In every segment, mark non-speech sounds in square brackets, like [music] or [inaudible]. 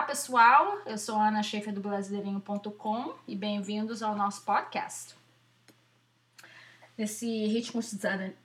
Olá, pessoal. Eu sou Ana Schaefer do Brasileirinho.com e bem-vindos ao nosso podcast. Nesse ritmo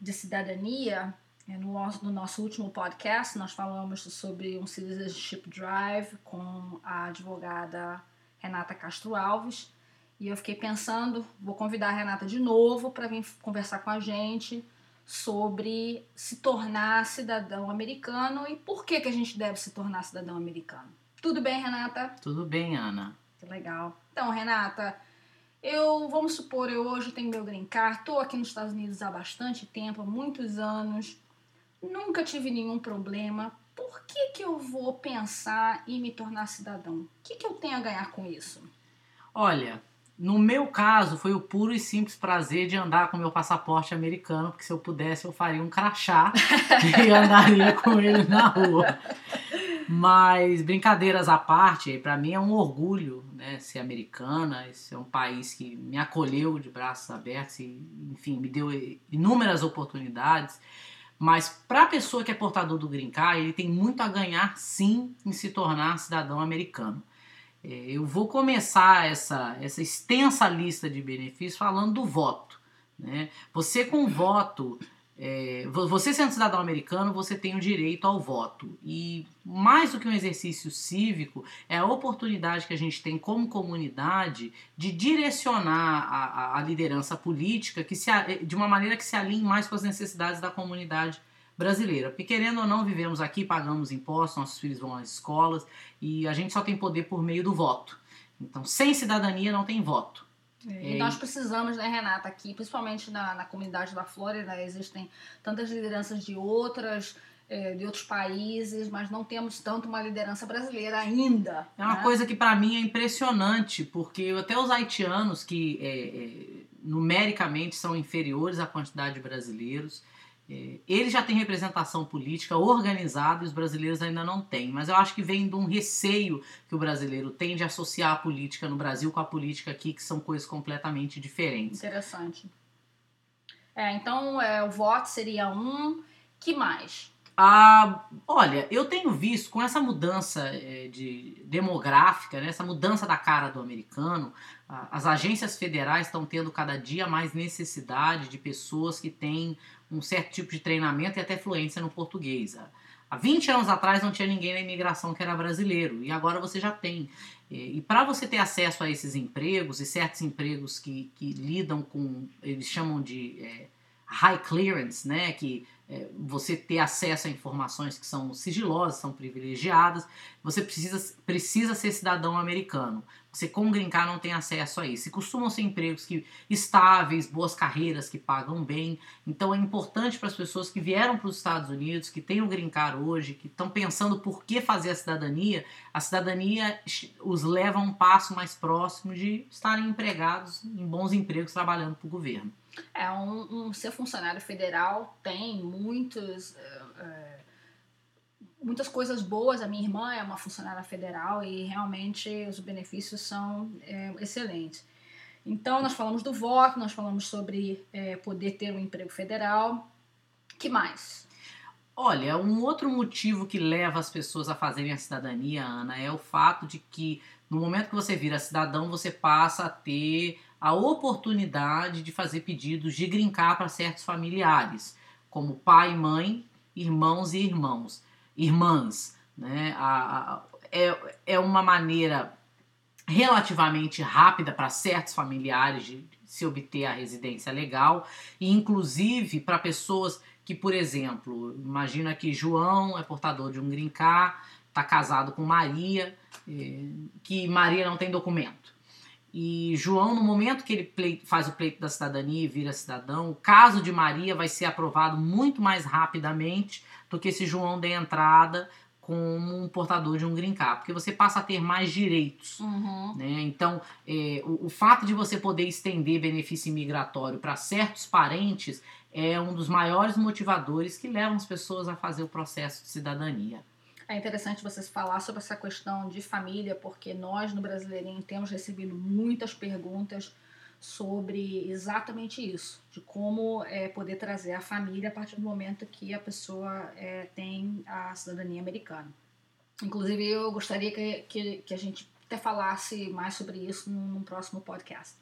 de cidadania, é, no nosso, no nosso último podcast, nós falamos sobre um Citizenship Drive com a advogada Renata Castro Alves. E eu fiquei pensando, vou convidar a Renata de novo para vir conversar com a gente sobre se tornar cidadão americano e por que, que a gente deve se tornar cidadão americano. Tudo bem, Renata? Tudo bem, Ana. Que legal. Então, Renata, eu, vamos supor, eu hoje tenho meu green card, estou aqui nos Estados Unidos há bastante tempo, há muitos anos, nunca tive nenhum problema. Por que, que eu vou pensar em me tornar cidadão? O que, que eu tenho a ganhar com isso? Olha, no meu caso, foi o puro e simples prazer de andar com meu passaporte americano, porque se eu pudesse, eu faria um crachá [laughs] e andaria com ele na rua. Mas brincadeiras à parte, para mim é um orgulho né, ser americana, esse é um país que me acolheu de braços abertos e, enfim, me deu inúmeras oportunidades. Mas para a pessoa que é portador do Green Card, ele tem muito a ganhar sim em se tornar cidadão americano. É, eu vou começar essa, essa extensa lista de benefícios falando do voto. Né? Você com voto, é, você sendo cidadão americano, você tem o direito ao voto. E mais do que um exercício cívico, é a oportunidade que a gente tem como comunidade de direcionar a, a liderança política que se, de uma maneira que se alinhe mais com as necessidades da comunidade brasileira. Porque querendo ou não, vivemos aqui, pagamos impostos, nossos filhos vão às escolas e a gente só tem poder por meio do voto. Então, sem cidadania não tem voto. É, e nós precisamos, né, Renata, aqui, principalmente na, na comunidade da Flórida, existem tantas lideranças de outras é, de outros países, mas não temos tanto uma liderança brasileira ainda. É uma né? coisa que para mim é impressionante, porque até os haitianos, que é, é, numericamente são inferiores à quantidade de brasileiros, ele já tem representação política organizada e os brasileiros ainda não têm. Mas eu acho que vem de um receio que o brasileiro tem de associar a política no Brasil com a política aqui, que são coisas completamente diferentes. Interessante. É, então, é, o voto seria um. Que mais? Ah, olha, eu tenho visto com essa mudança é, de demográfica, né, essa mudança da cara do americano, as agências federais estão tendo cada dia mais necessidade de pessoas que têm um certo tipo de treinamento e até fluência no português. Há 20 anos atrás não tinha ninguém na imigração que era brasileiro e agora você já tem. E para você ter acesso a esses empregos e certos empregos que, que lidam com, eles chamam de é, high clearance, né, que é, você ter acesso a informações que são sigilosas, são privilegiadas, você precisa, precisa ser cidadão americano. Você com green card não tem acesso a isso. E costumam ser empregos que estáveis, boas carreiras que pagam bem. Então é importante para as pessoas que vieram para os Estados Unidos, que têm o green card hoje, que estão pensando por que fazer a cidadania, a cidadania os leva a um passo mais próximo de estarem empregados em bons empregos trabalhando para o governo. É, um, um, ser funcionário federal tem muitos, é, muitas coisas boas. A minha irmã é uma funcionária federal e realmente os benefícios são é, excelentes. Então, nós falamos do voto, nós falamos sobre é, poder ter um emprego federal. que mais? Olha, um outro motivo que leva as pessoas a fazerem a cidadania, Ana, é o fato de que no momento que você vira cidadão, você passa a ter a oportunidade de fazer pedidos de grincar para certos familiares, como pai, mãe, irmãos e irmãos, irmãs. Né? A, a, é, é uma maneira relativamente rápida para certos familiares de se obter a residência legal e inclusive para pessoas que, por exemplo, imagina que João é portador de um green card, está casado com Maria, eh, que Maria não tem documento. E João, no momento que ele pleito, faz o pleito da cidadania e vira cidadão, o caso de Maria vai ser aprovado muito mais rapidamente do que se João der entrada como um portador de um green card, porque você passa a ter mais direitos. Uhum. Né? Então, é, o, o, fato de você poder estender benefício imigratório para certos parentes é um dos maiores motivadores que levam as pessoas a fazer o processo de cidadania. É interessante vocês falar sobre essa questão de família, porque nós no Brasileirinho temos recebido muitas perguntas sobre exatamente isso, de como é, poder trazer a família a partir do momento que a pessoa é, tem a cidadania americana. Inclusive, eu gostaria que, que, que a gente até falasse mais sobre isso num, num, próximo podcast.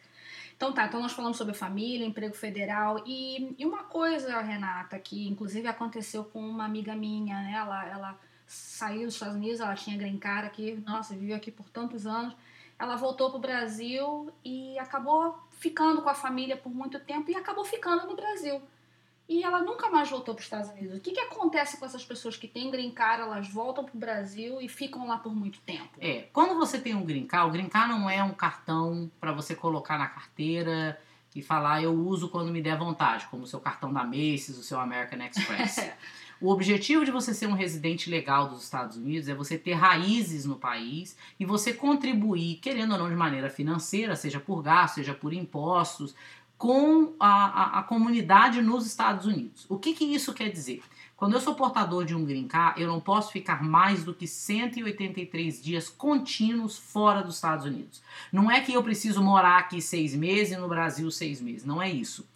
Então tá, então nós falamos sobre família, emprego federal e, e uma coisa, Renata, que inclusive aconteceu com uma amiga minha, né? Ela, ela saiu dos Estados Unidos, ela tinha green card aqui, nossa, viveu aqui por tantos anos. Ela voltou pro Brasil e acabou ficando com a família por muito tempo e acabou ficando no Brasil e ela nunca mais voltou para os Estados Unidos. O que, que acontece com essas pessoas que têm green card, elas voltam para o Brasil e ficam lá por muito tempo? É, quando você tem um green card, o green card não é um cartão para você colocar na carteira e falar eu uso quando me der vontade, como o seu cartão da Macy's, o seu American Express. [laughs] o objetivo de você ser um residente legal dos Estados Unidos é você ter raízes no país e você contribuir, querendo ou não de maneira financeira, seja por gasto, seja por impostos, com a, a, a, comunidade nos Estados Unidos. O que, que isso quer dizer? Quando eu sou portador de um green card, eu não posso ficar mais do que 183 dias contínuos fora dos Estados Unidos. Não é que eu preciso morar aqui seis meses e no Brasil seis meses. Não é isso.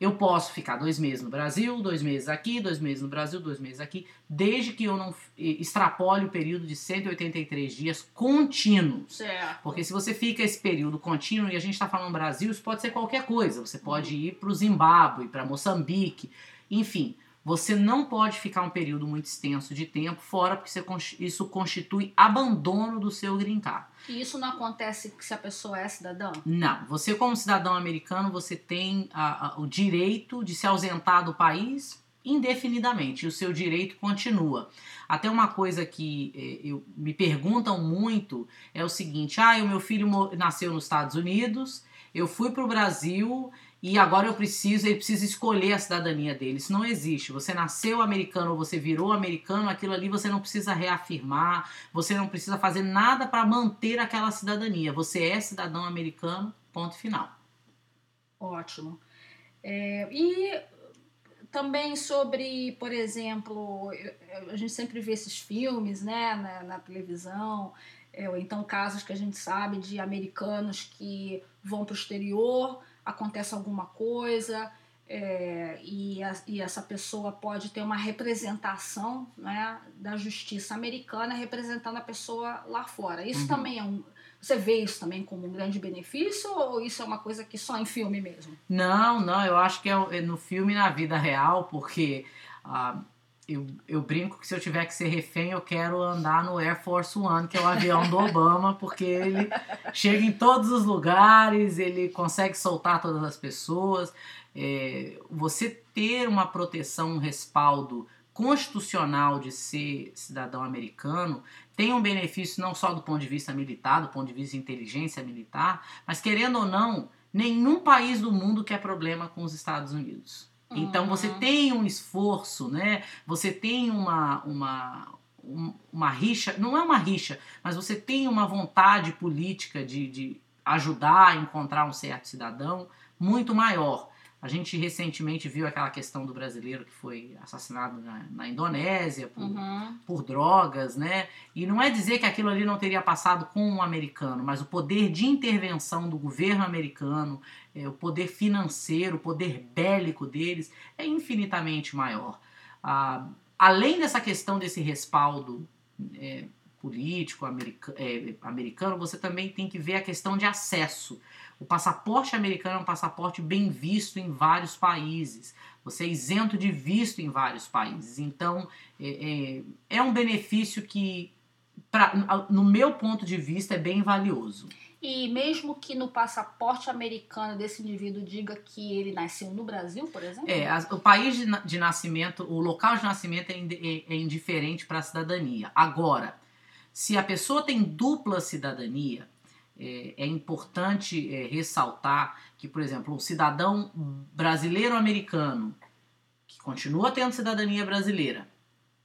Eu posso ficar dois meses no Brasil, dois meses aqui, dois meses no Brasil, dois meses aqui, desde que eu não extrapole o período de 183 dias contínuos. Certo. Porque se você fica esse período contínuo, e a gente está falando Brasil, isso pode ser qualquer coisa. Você pode ir para o Zimbábue, para Moçambique, enfim. Você não pode ficar um período muito extenso de tempo fora, porque isso constitui abandono do seu green card. E isso não acontece se a pessoa é cidadã? Não. Você, como cidadão americano, você tem a, a, o direito de se ausentar do país indefinidamente. E o seu direito continua. Até uma coisa que eh, eu, me perguntam muito é o seguinte: ah, o meu filho nasceu nos Estados Unidos, eu fui para o Brasil e agora eu preciso, ele precisa escolher a cidadania dele. Isso não existe. Você nasceu americano ou você virou americano, aquilo ali você não precisa reafirmar, você não precisa fazer nada para manter aquela cidadania. Você é cidadão americano, ponto final. Ótimo. É, e também sobre, por exemplo, a gente sempre vê esses filmes né, na, na televisão, é, ou então casos que a gente sabe de americanos que vão para o exterior acontece alguma coisa é, e, a, e, essa pessoa pode ter uma representação né, da justiça americana representando a pessoa lá fora. Isso uhum. também é um. Você vê isso também como um grande benefício ou isso é uma coisa que só em filme mesmo? Não, não, eu acho que é, é no filme e na vida real, porque. Uh, eu, eu brinco que se eu tiver que ser refém, eu quero andar no Air Force One, que é o avião do Obama, porque ele chega em todos os lugares, ele consegue soltar todas as pessoas. É, você ter uma proteção, um respaldo constitucional de ser cidadão americano tem um benefício não só do ponto de vista militar, do ponto de vista de inteligência militar, mas querendo ou não, nenhum país do mundo quer problema com os Estados Unidos. Então você uhum. tem um esforço, né? Você tem uma, uma, uma rixa, não é uma rixa, mas você tem uma vontade política de, de ajudar a encontrar um certo cidadão muito maior. A gente recentemente viu aquela questão do brasileiro que foi assassinado na, na Indonésia por, uhum. por, drogas, né? E não é dizer que aquilo ali não teria passado com um americano, mas o poder de intervenção do governo americano, é, o poder financeiro, o poder bélico deles é infinitamente maior. Ah, além dessa questão desse respaldo é, político americano, é, americano, você também tem que ver a questão de acesso. O passaporte americano é um passaporte bem visto em vários países. Você é isento de visto em vários países. Então, é, é, é um benefício que, pra, no meu ponto de vista, é bem valioso. E mesmo que no passaporte americano desse indivíduo diga que ele nasceu no Brasil, por exemplo? É, o país de, de nascimento, o local de nascimento é, é, é indiferente para a cidadania. Agora, se a pessoa tem dupla cidadania, é, é importante é, ressaltar que, por exemplo, um cidadão brasileiro-americano que continua tendo cidadania brasileira,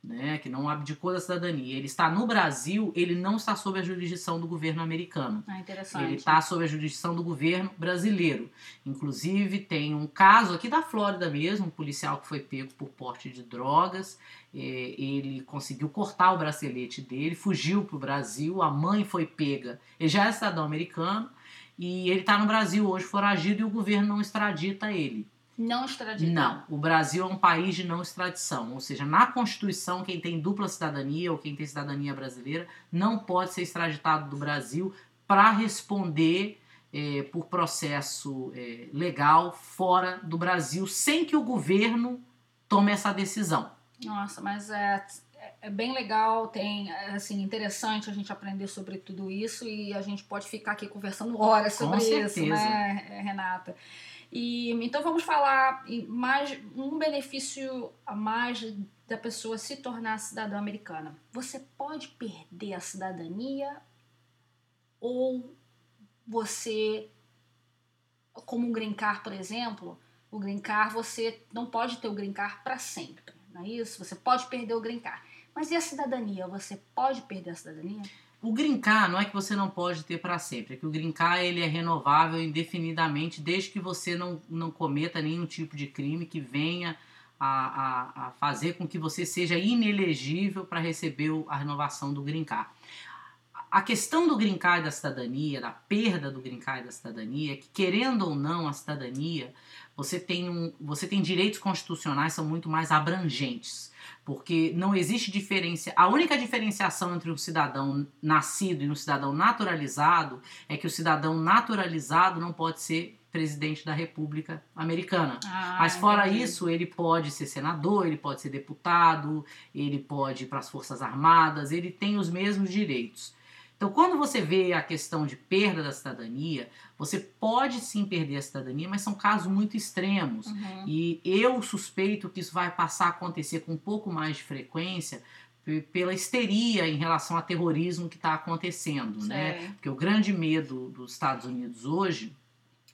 né, que não abdicou da cidadania, ele está no Brasil, ele não está sob a jurisdição do governo americano. Ah, interessante. Ele está sob a jurisdição do governo brasileiro. Inclusive, tem um caso aqui da Flórida mesmo, um policial que foi pego por porte de drogas. É, ele conseguiu cortar o bracelete dele, fugiu para o Brasil, a mãe foi pega. Ele já é cidadão americano e ele está no Brasil hoje foragido e o governo não extradita ele. Não extraditar. Não, o Brasil é um país de não extradição, ou seja, na Constituição, quem tem dupla cidadania ou quem tem cidadania brasileira não pode ser extraditado do Brasil para responder é, por processo é, legal fora do Brasil, sem que o governo tome essa decisão. Nossa, mas é, é bem legal, tem assim interessante a gente aprender sobre tudo isso e a gente pode ficar aqui conversando horas sobre isso, né, Renata? E então vamos falar mais um benefício a mais da pessoa se tornar cidadã americana. Você pode perder a cidadania ou você como um green card, por exemplo, o green card você não pode ter o green card para sempre, não é isso? Você pode perder o green card. Mas e a cidadania? Você pode perder a cidadania? O green card não é que você não pode ter para sempre, é que o green card ele é renovável indefinidamente desde que você não, não cometa nenhum tipo de crime que venha a, a, a fazer com que você seja inelegível para receber a renovação do green card. A questão do green card da cidadania, da perda do green card da cidadania, é que querendo ou não a cidadania, você tem, um, você tem direitos constitucionais são muito mais abrangentes porque não existe diferença. A única diferenciação entre um cidadão nascido e um cidadão naturalizado é que o cidadão naturalizado não pode ser presidente da República Americana. Ah, Mas fora entendi. isso, ele pode ser senador, ele pode ser deputado, ele pode ir para as Forças Armadas, ele tem os mesmos direitos. Então, quando você vê a questão de perda da cidadania, você pode sim perder a cidadania, mas são casos muito extremos. Uhum. E eu suspeito que isso vai passar a acontecer com um pouco mais de frequência pela histeria em relação ao terrorismo que está acontecendo, né? Porque o grande medo dos Estados Unidos hoje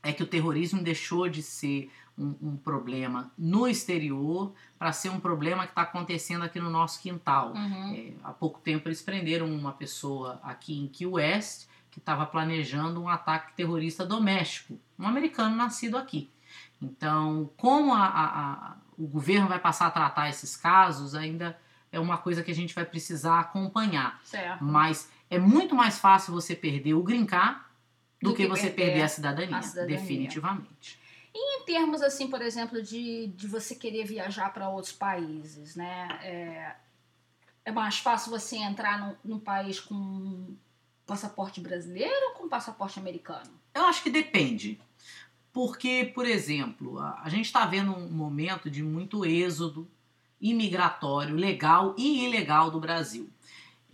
é que o terrorismo deixou de ser um, um problema no exterior para ser um problema que está acontecendo aqui no nosso quintal. Uhum. É, há pouco tempo eles prenderam uma pessoa aqui em Key West que estava planejando um ataque terrorista doméstico, um americano nascido aqui. Então, como a, a, a, o governo vai passar a tratar esses casos, ainda é uma coisa que a gente vai precisar acompanhar. Certo. Mas é muito mais fácil você perder o grincar do, do que, que, você perder, perder a, cidadania, a, cidadania, definitivamente. E em termos, assim, por exemplo, de, de você querer viajar para outros países, né? É, é mais fácil você entrar num, num país com passaporte brasileiro ou com passaporte americano? Eu acho que depende. Porque, por exemplo, a, a gente está vendo um momento de muito êxodo imigratório, legal e ilegal do Brasil.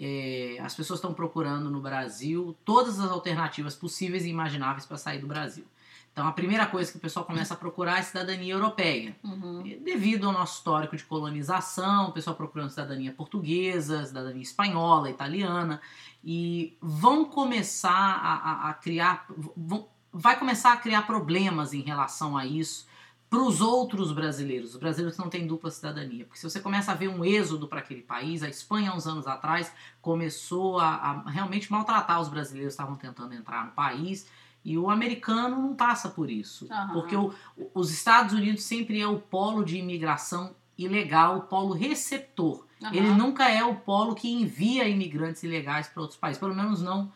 É, as pessoas estão procurando no Brasil todas as alternativas possíveis e imagináveis para sair do Brasil. Então, a primeira coisa que o pessoal começa a procurar é cidadania europeia. Uhum. Devido ao nosso histórico de colonização, o pessoal procurando cidadania portuguesa, cidadania espanhola, italiana, e vão começar a, a, a criar. Vão, vai começar a criar problemas em relação a isso para os outros brasileiros, os brasileiros que não têm dupla cidadania. Porque se você começa a ver um êxodo para aquele país, a Espanha, uns anos atrás, começou a, a realmente maltratar os brasileiros que estavam tentando entrar no país e o americano não passa por isso. Uhum. Porque o, os Estados Unidos sempre é o polo de imigração ilegal, o polo receptor. Uhum. Ele nunca é o polo que envia imigrantes ilegais para outros países, pelo menos não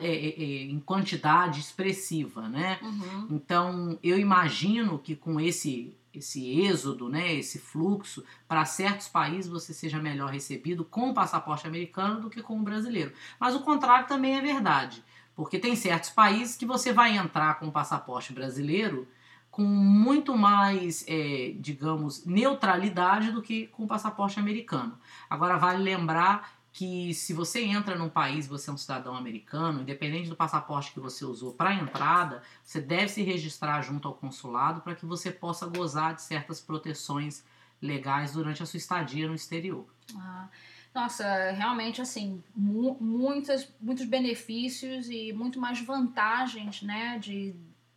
em quantidade expressiva, né? Uhum. Então eu imagino que com esse esse êxodo, né, esse fluxo para certos países você seja melhor recebido com o passaporte americano do que com o brasileiro. Mas o contrário também é verdade. Porque tem certos países que você vai entrar com o passaporte brasileiro com muito mais, é, digamos, neutralidade do que com o passaporte americano. Agora, vale lembrar que se você entra num país, você é um cidadão americano, independente do passaporte que você usou para entrada, você deve se registrar junto ao consulado para que você possa gozar de certas proteções legais durante a sua estadia no exterior. Ah. Nossa, realmente assim, mu muitas, muitos benefícios e muito mais vantagens, né, de,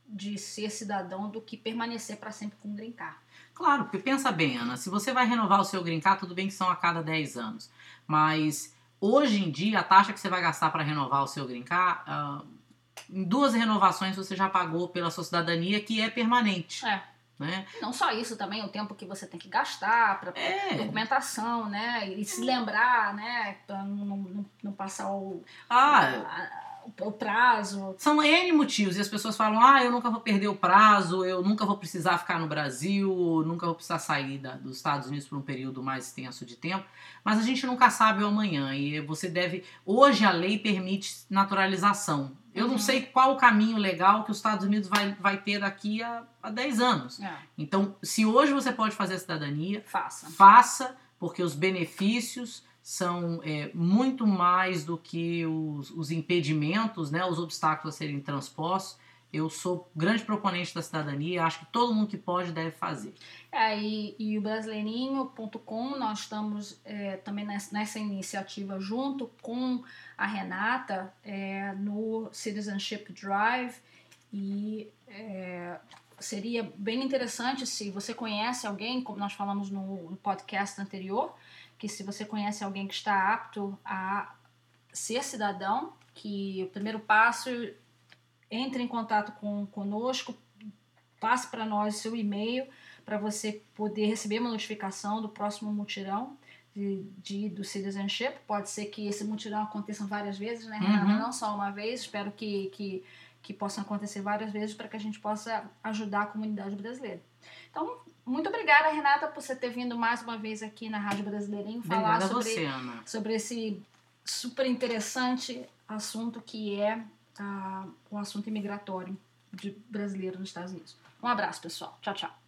de ser cidadão do que permanecer para sempre com o green card. Claro, porque pensa bem, Ana, se você vai renovar o seu green card, tudo bem que são a cada 10 anos, mas hoje em dia a taxa que você vai gastar para renovar o seu green card, uh, em duas renovações você já pagou pela sua cidadania que é permanente. É. Né? Não só isso, também o tempo que você tem que gastar para é. documentação, né? E se lembrar, né? Para não, não, não, passar o, ah, o prazo. São N motivos. E as pessoas falam: ah, eu nunca vou perder o prazo, eu nunca vou precisar ficar no Brasil, nunca vou precisar sair da, dos Estados Unidos por um período mais extenso de tempo. Mas a gente nunca sabe o amanhã. E você deve. Hoje a lei permite naturalização. Eu uhum. não sei qual o caminho legal que os Estados Unidos vai, vai ter daqui a, a 10 anos. É. Então, se hoje você pode fazer a cidadania, faça. Faça, porque os benefícios são é, muito mais do que os, os, impedimentos, né, os obstáculos a serem transpostos. Eu sou grande proponente da cidadania, acho que todo mundo que pode deve fazer. É, e, e o brasileirinho.com, nós estamos é, também nessa, iniciativa junto com a Renata é, no Citizenship Drive e é, seria bem interessante se você conhece alguém, como nós falamos no podcast anterior, que se você conhece alguém que está apto a ser cidadão, que o primeiro passo entre em contato com conosco, passe para nós seu e-mail para você poder receber uma notificação do próximo mutirão de, de, do citizenship. Pode ser que esse mutirão aconteça várias vezes, né, Renata? Uhum. Não só uma vez. Espero que, que, que possam acontecer várias vezes para que a gente possa ajudar a comunidade brasileira. Então, muito obrigada, Renata, por você ter vindo mais uma vez aqui na Rádio Brasileirinho falar sobre, você, sobre esse super interessante assunto que é uh, o assunto imigratório de brasileiro nos Estados Unidos. Um abraço, pessoal. Tchau, tchau.